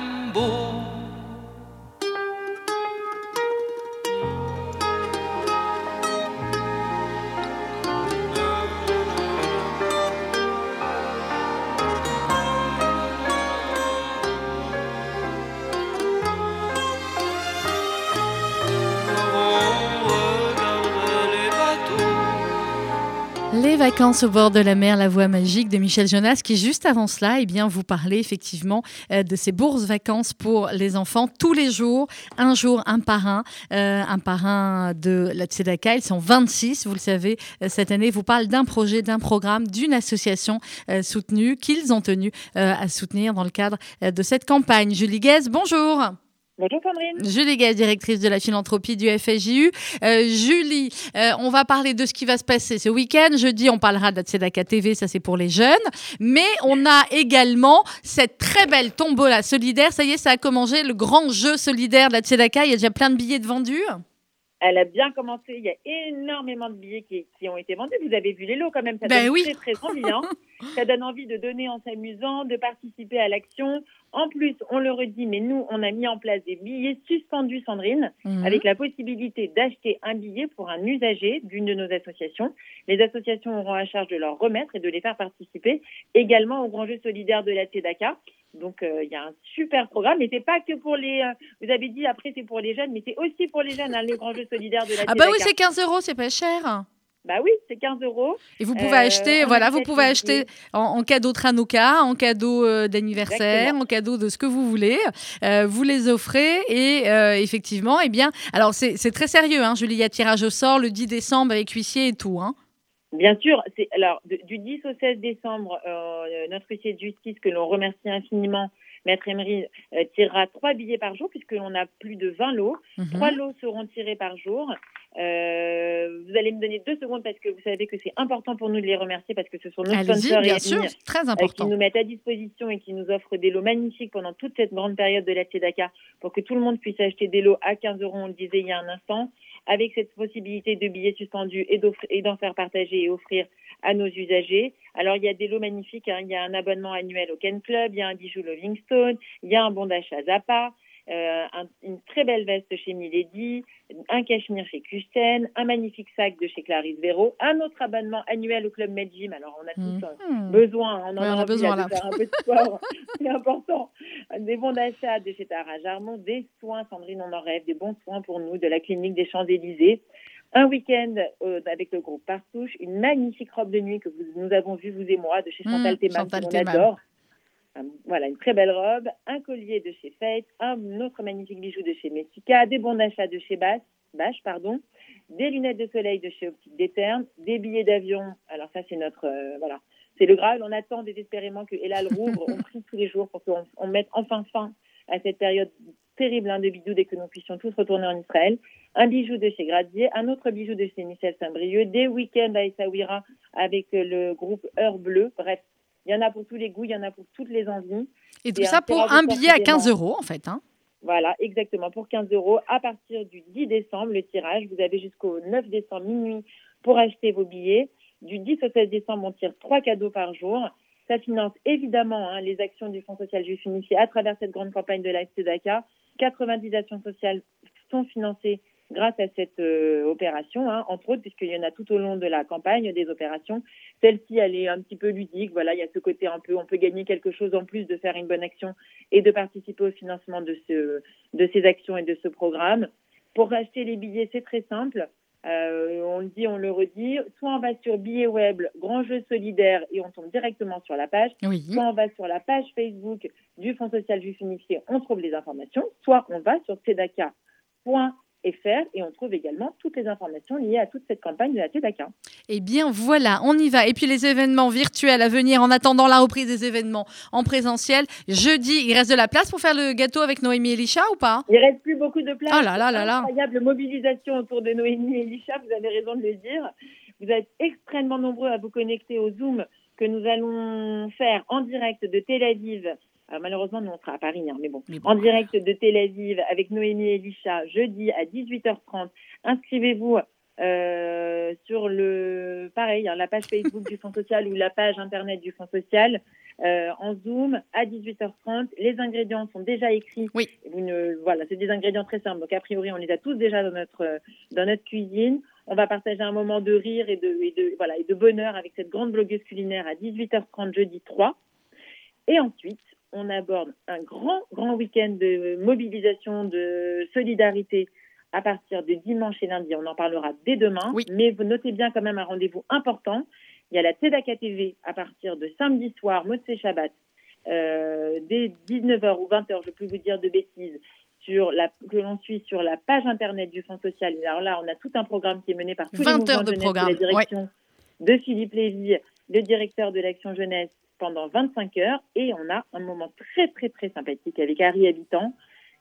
vacances au bord de la mer, la voix magique de Michel Jonas, qui juste avant cela, eh bien, vous parlait effectivement euh, de ces bourses vacances pour les enfants tous les jours, un jour un parrain, euh, un parrain de la Tzedaka. Ils sont 26, vous le savez, euh, cette année. Vous parle d'un projet, d'un programme, d'une association euh, soutenue qu'ils ont tenu euh, à soutenir dans le cadre euh, de cette campagne. Julie Guez, bonjour. Bonjour Sandrine. Julie Guez, directrice de la philanthropie du FSJU. Euh, Julie, euh, on va parler de ce qui va se passer ce week-end. Jeudi, on parlera de la Tzedaka TV, ça c'est pour les jeunes. Mais on a également cette très belle tombola solidaire. Ça y est, ça a commencé le grand jeu solidaire de la Tzedaka. Il y a déjà plein de billets de vendus. Elle a bien commencé. Il y a énormément de billets qui, qui ont été vendus. Vous avez vu les lots quand même. Ça Ben donne oui. très, très envie. hein. ça donne envie de donner en s'amusant, de participer à l'action. En plus, on le redit, mais nous, on a mis en place des billets suspendus, Sandrine, Mhm. avec la possibilité d'acheter un billet pour un usager d'une de nos associations. Les associations auront à charge de leur remettre et de les faire participer également au grand jeu solidaire de la TEDACA. Donc, euh, il y a un super programme. Et c'est pas que pour les. euh, vous avez dit après, c'est pour les jeunes, mais c'est aussi pour les jeunes, hein, le grand jeu solidaire de la Ah bah oui, TEDACA. c'est 15 euros, c'est pas cher. Bah oui, c'est 15 euros. Et vous pouvez acheter, voilà, vous pouvez acheter en, cadeau Tranoka, en cadeau d'anniversaire, en cadeau de ce que vous voulez. vous les offrez et effectivement, eh bien, alors c'est très sérieux, hein, Julie, il y a tirage au sort le 10 décembre avec huissier et tout. Hein. Bien sûr, c'est alors du 10 au 16 décembre, notre huissier de justice que l'on remercie infiniment Maître Emery euh, tirera trois billets par jour puisque l'on a plus de 20 lots. Mhm. Trois lots seront tirés par jour. Euh, vous allez me donner deux secondes parce que vous savez que c'est important pour nous de les remercier parce que ce sont nos sponsors bien sûr, très important. qui nous mettent à disposition et qui nous offrent des lots magnifiques pendant toute cette grande période de la Tzedaka pour que tout le monde puisse acheter des lots à 15 euros, on le disait il y a un instant, avec cette possibilité de billets suspendus et d'en faire partager et offrir à nos usagers. Alors, il y a des lots magnifiques. Hein. Il y a un abonnement annuel au Ken Club, il y a un bijou Livingstone, il y a un bon d'achat Zappa, euh, une très belle veste chez Milady, un cachemire chez Kusten, un magnifique sac de chez Clarisse Véro, un autre abonnement annuel au Club Med Gym. Alors, on a tous euh, mmh. besoin, on en a, besoin de faire un peu de sport, c'est important. Des bons d'achat de chez Tara Jarmon, des soins, Sandrine, on en rêve, des bons soins pour nous de la clinique des Champs-Élysées un week-end euh, avec le groupe Partouche, une magnifique robe de nuit que nous avons vue, vous et moi, de chez Chantal mmh, Théman, qu'on adore. Voilà, une très belle robe, un collier de chez Fate, un autre magnifique bijou de chez Messica, des bons d'achat de chez Bache, Bache pardon, des lunettes de soleil de chez Optique d'Éterne, des billets d'avion. Alors ça, c'est notre, euh, voilà, c'est le Graal. On attend désespérément que Elal rouvre. on prie tous les jours pour qu'on mette enfin fin à cette période terrible hein, de bidou dès que nous puissions tous retourner en Israël un bijou de chez Gradier, un autre bijou de chez Michel Saint-Brieuc, des week-ends à Essaouira avec le groupe Heure Bleue. Bref, il y en a pour tous les goûts, il y en a pour toutes les envies. Et tout ça pour un billet à 15 euros, en fait. Hein. Voilà, exactement, pour 15 euros. À partir du 10 décembre, le tirage, vous avez jusqu'au 9 décembre minuit pour acheter vos billets. Du 10 au 16 décembre, on tire trois cadeaux par jour. Ça finance évidemment hein, les actions du Fonds social juif unifié à travers cette grande campagne de la SEDACA. 90 actions sociales sont financées grâce à cette euh, opération, hein, entre autres, puisqu'il y en a tout au long de la campagne des opérations. Celle-ci, elle est un petit peu ludique. Voilà, il y a ce côté un peu, on peut gagner quelque chose en plus de faire une bonne action et de participer au financement de, ce, de ces actions et de ce programme. Pour acheter les billets, c'est très simple. Euh, on le dit, on le redit. Soit on va sur billet web, grand jeu solidaire, et on tombe directement sur la page. Soit on va sur la page Facebook du Fonds social juif unifié, on trouve les informations. Soit on va sur tzedaka.com et on trouve également toutes les informations liées à toute cette campagne de la TEDACA. Eh bien voilà, on y va. Et puis les événements virtuels à venir en attendant la reprise des événements en présentiel. Jeudi, il reste de la place pour faire le gâteau avec Noémie et Elisha ou pas? Il reste plus beaucoup de place. Oh là là là là. Incroyable mobilisation autour de Noémie et Elisha, vous avez raison de le dire. Vous êtes extrêmement nombreux à vous connecter au Zoom que nous allons faire en direct de Tel Aviv alors, malheureusement, nous, on sera à Paris, hein, mais, bon. En direct de Tel Aviv avec Noémie et Elisha, jeudi à 18h30. Inscrivez-vous euh, sur le, pareil, hein, la page Facebook du Fonds social ou la page Internet du Fonds social. Euh, en Zoom à 18h30. Les ingrédients sont déjà écrits. Oui. Vous ne, voilà, c'est des ingrédients très simples. Donc, a priori, on les a tous déjà dans notre, dans notre cuisine. On va partager un moment de rire et de, et de, voilà, et de bonheur avec cette grande blogueuse culinaire à 18h30 jeudi 3. Et ensuite, on aborde un grand, grand week-end de mobilisation, de solidarité à partir de dimanche et lundi. On en parlera dès demain. Mais vous notez bien quand même un rendez-vous important. Il y a la Tzedaka TV à partir de samedi soir, Motsé Shabbat, euh, dès 19h ou 20h, je peux vous dire de bêtises, sur la, que l'on suit sur la page internet du Fonds social. Alors là, on a tout un programme qui est mené par tous 20 les heures de, programme. de la direction de Philippe Lévy, le directeur de l'Action Jeunesse pendant 25 heures et on a un moment très très très sympathique avec Harry Habitant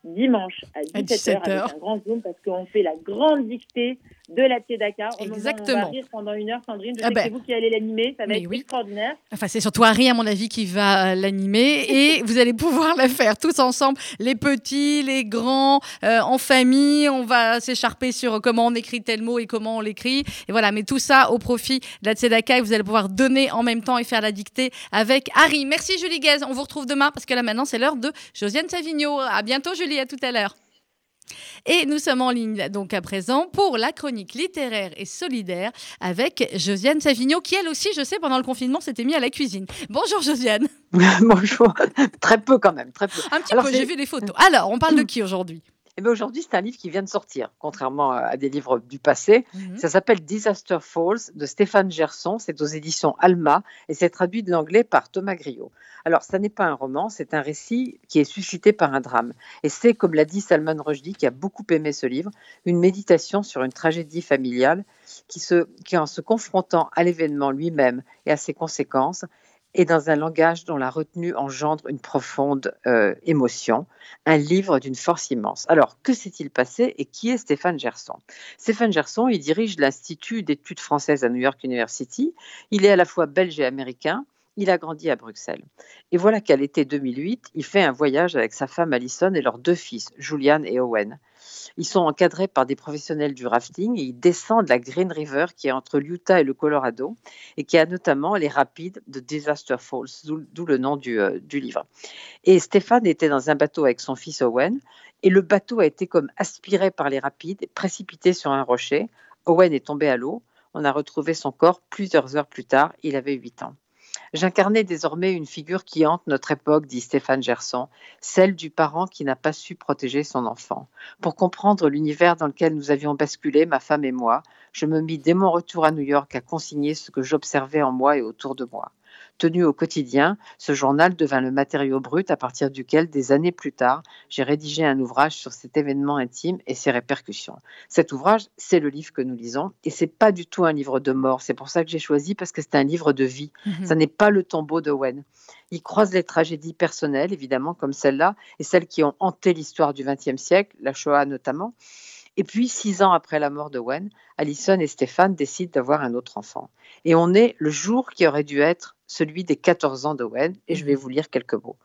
dimanche à 17h, avec un grand zoom parce qu'on fait la grande dictée de la Tzedaka. Exactement. on va rire pendant une heure, Sandrine. Je ah sais que c'est ben. vous qui allez l'animer. Ça va être extraordinaire. Enfin, c'est surtout Harry, à mon avis, qui va euh, l'animer. et vous allez pouvoir la faire tous ensemble, les petits, les grands, euh, en famille. On va s'écharper sur comment on écrit tel mot et comment on l'écrit. Et voilà, mais tout ça au profit de la Tzedaka. Et vous allez pouvoir donner en même temps et faire la dictée avec Harry. Merci, Julie Guez. On vous retrouve demain parce que là, maintenant, c'est l'heure de Josiane Savigno. À bientôt, Julie. À tout à l'heure. Et nous sommes en ligne donc à présent pour la chronique littéraire et solidaire avec Josiane Savigno, qui elle aussi, je sais, pendant le confinement, s'était mis à la cuisine. Bonjour Josiane. Bonjour. Très peu quand même, très peu. Un petit peu, j'ai vu des photos. Alors, on parle de qui aujourd'hui? Et bien aujourd'hui, c'est un livre qui vient de sortir, contrairement à des livres du passé. Mhm. Ça s'appelle Disaster Falls de Stéphane Gerson. C'est aux éditions Alma et c'est traduit de l'anglais par Thomas Griot. Alors, ça n'est pas un roman, c'est un récit qui est suscité par un drame. Et c'est, comme l'a dit Salman Rushdie, qui a beaucoup aimé ce livre, une méditation sur une tragédie familiale qui, se, en se confrontant à l'événement lui-même et à ses conséquences, et dans un langage dont la retenue engendre une profonde euh, émotion, un livre d'une force immense. Alors, que s'est-il passé et qui est Stéphane Gerson? Stéphane Gerson, il dirige l'Institut d'études françaises à New York University. Il est à la fois belge et américain. Il a grandi à Bruxelles. Et voilà qu'à l'été 2008, il fait un voyage avec sa femme Alison et leurs deux fils, Julian et Owen. Ils sont encadrés par des professionnels du rafting et ils descendent la Green River qui est entre l'Utah et le Colorado et qui a notamment les rapides de Disaster Falls, d'où le nom du, euh, du livre. Et Stéphane était dans un bateau avec son fils Owen et le bateau a été comme aspiré par les rapides, précipité sur un rocher. Owen est tombé à l'eau. On a retrouvé son corps plusieurs heures plus tard. Il avait 8 ans. J'incarnais désormais une figure qui hante notre époque, dit Stéphane Gerson, celle du parent qui n'a pas su protéger son enfant. Pour comprendre l'univers dans lequel nous avions basculé, ma femme et moi, je me mis dès mon retour à New York à consigner ce que j'observais en moi et autour de moi. Tenu au quotidien, ce journal devint le matériau brut à partir duquel, des années plus tard, j'ai rédigé un ouvrage sur cet événement intime et ses répercussions. Cet ouvrage, c'est le livre que nous lisons et c'est pas du tout un livre de mort. C'est pour ça que j'ai choisi parce que c'est un livre de vie. Mhm. Ça n'est pas le tombeau d'Owen. Il croise les tragédies personnelles, évidemment, comme celle-là, et celles qui ont hanté l'histoire du XXe siècle, la Shoah notamment. Et puis, six ans après la mort de Wen, Alison et Stéphane décident d'avoir un autre enfant. Et on est le jour qui aurait dû être celui des 14 ans de Wen, et je vais vous lire quelques mots.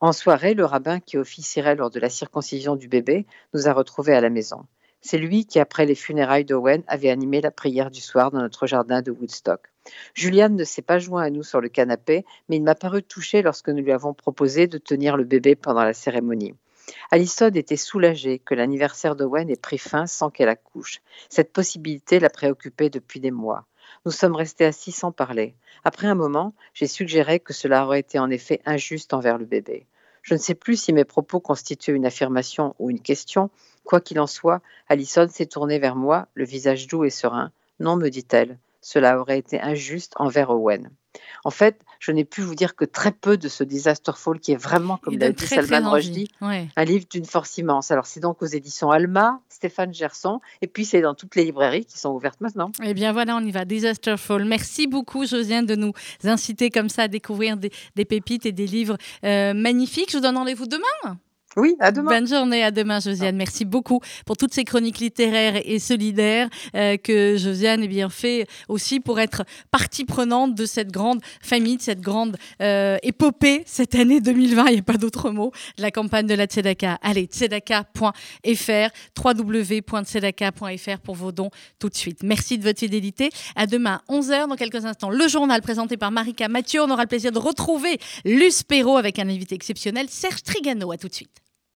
En soirée, le rabbin qui officierait lors de la circoncision du bébé nous a retrouvés à la maison. C'est lui qui, après les funérailles d'Owen, avait animé la prière du soir dans notre jardin de Woodstock. Julian ne s'est pas joint à nous sur le canapé, mais il m'a paru touché lorsque nous lui avons proposé de tenir le bébé pendant la cérémonie. Alison était soulagée que l'anniversaire d'Owen ait pris fin sans qu'elle accouche. Cette possibilité la préoccupait depuis des mois. Nous sommes restés assis sans parler. Après un moment, j'ai suggéré que cela aurait été en effet injuste envers le bébé. Je ne sais plus si mes propos constituaient une affirmation ou une question. Quoi qu'il en soit, Alison s'est tournée vers moi, le visage doux et serein. Non, me dit-elle, cela aurait été injuste envers Owen. En fait, je n'ai pu vous dire que très peu de ce Disaster Fall qui est vraiment, comme l'a dit très, Salman. Rushdie, Ouais. un livre d'une force immense. Alors, c'est donc aux éditions Alma, Stéphane Gerson, et puis c'est dans toutes les librairies qui sont ouvertes maintenant. Eh bien voilà, on y va. Disasterful. Merci beaucoup, Josiane, de nous inciter comme ça à découvrir des, des pépites et des livres euh, magnifiques. Je vous donne rendez-vous demain. Oui, à demain. Bonne journée, à demain, Josiane. Merci beaucoup pour toutes ces chroniques littéraires et solidaires euh, que Josiane eh bien, fait aussi pour être partie prenante de cette grande famille, de cette grande euh, épopée cette année 2020, il n'y a pas d'autre mot, la campagne de la Tzedaka. Allez, tzedaka.fr, www.tzedaka.fr pour vos dons tout de suite. Merci de votre fidélité. À demain, 11h, dans quelques instants, le journal présenté par Marika Mathieu. On aura le plaisir de retrouver Luce Perrault avec un invité exceptionnel, Serge Trigano. À tout de suite.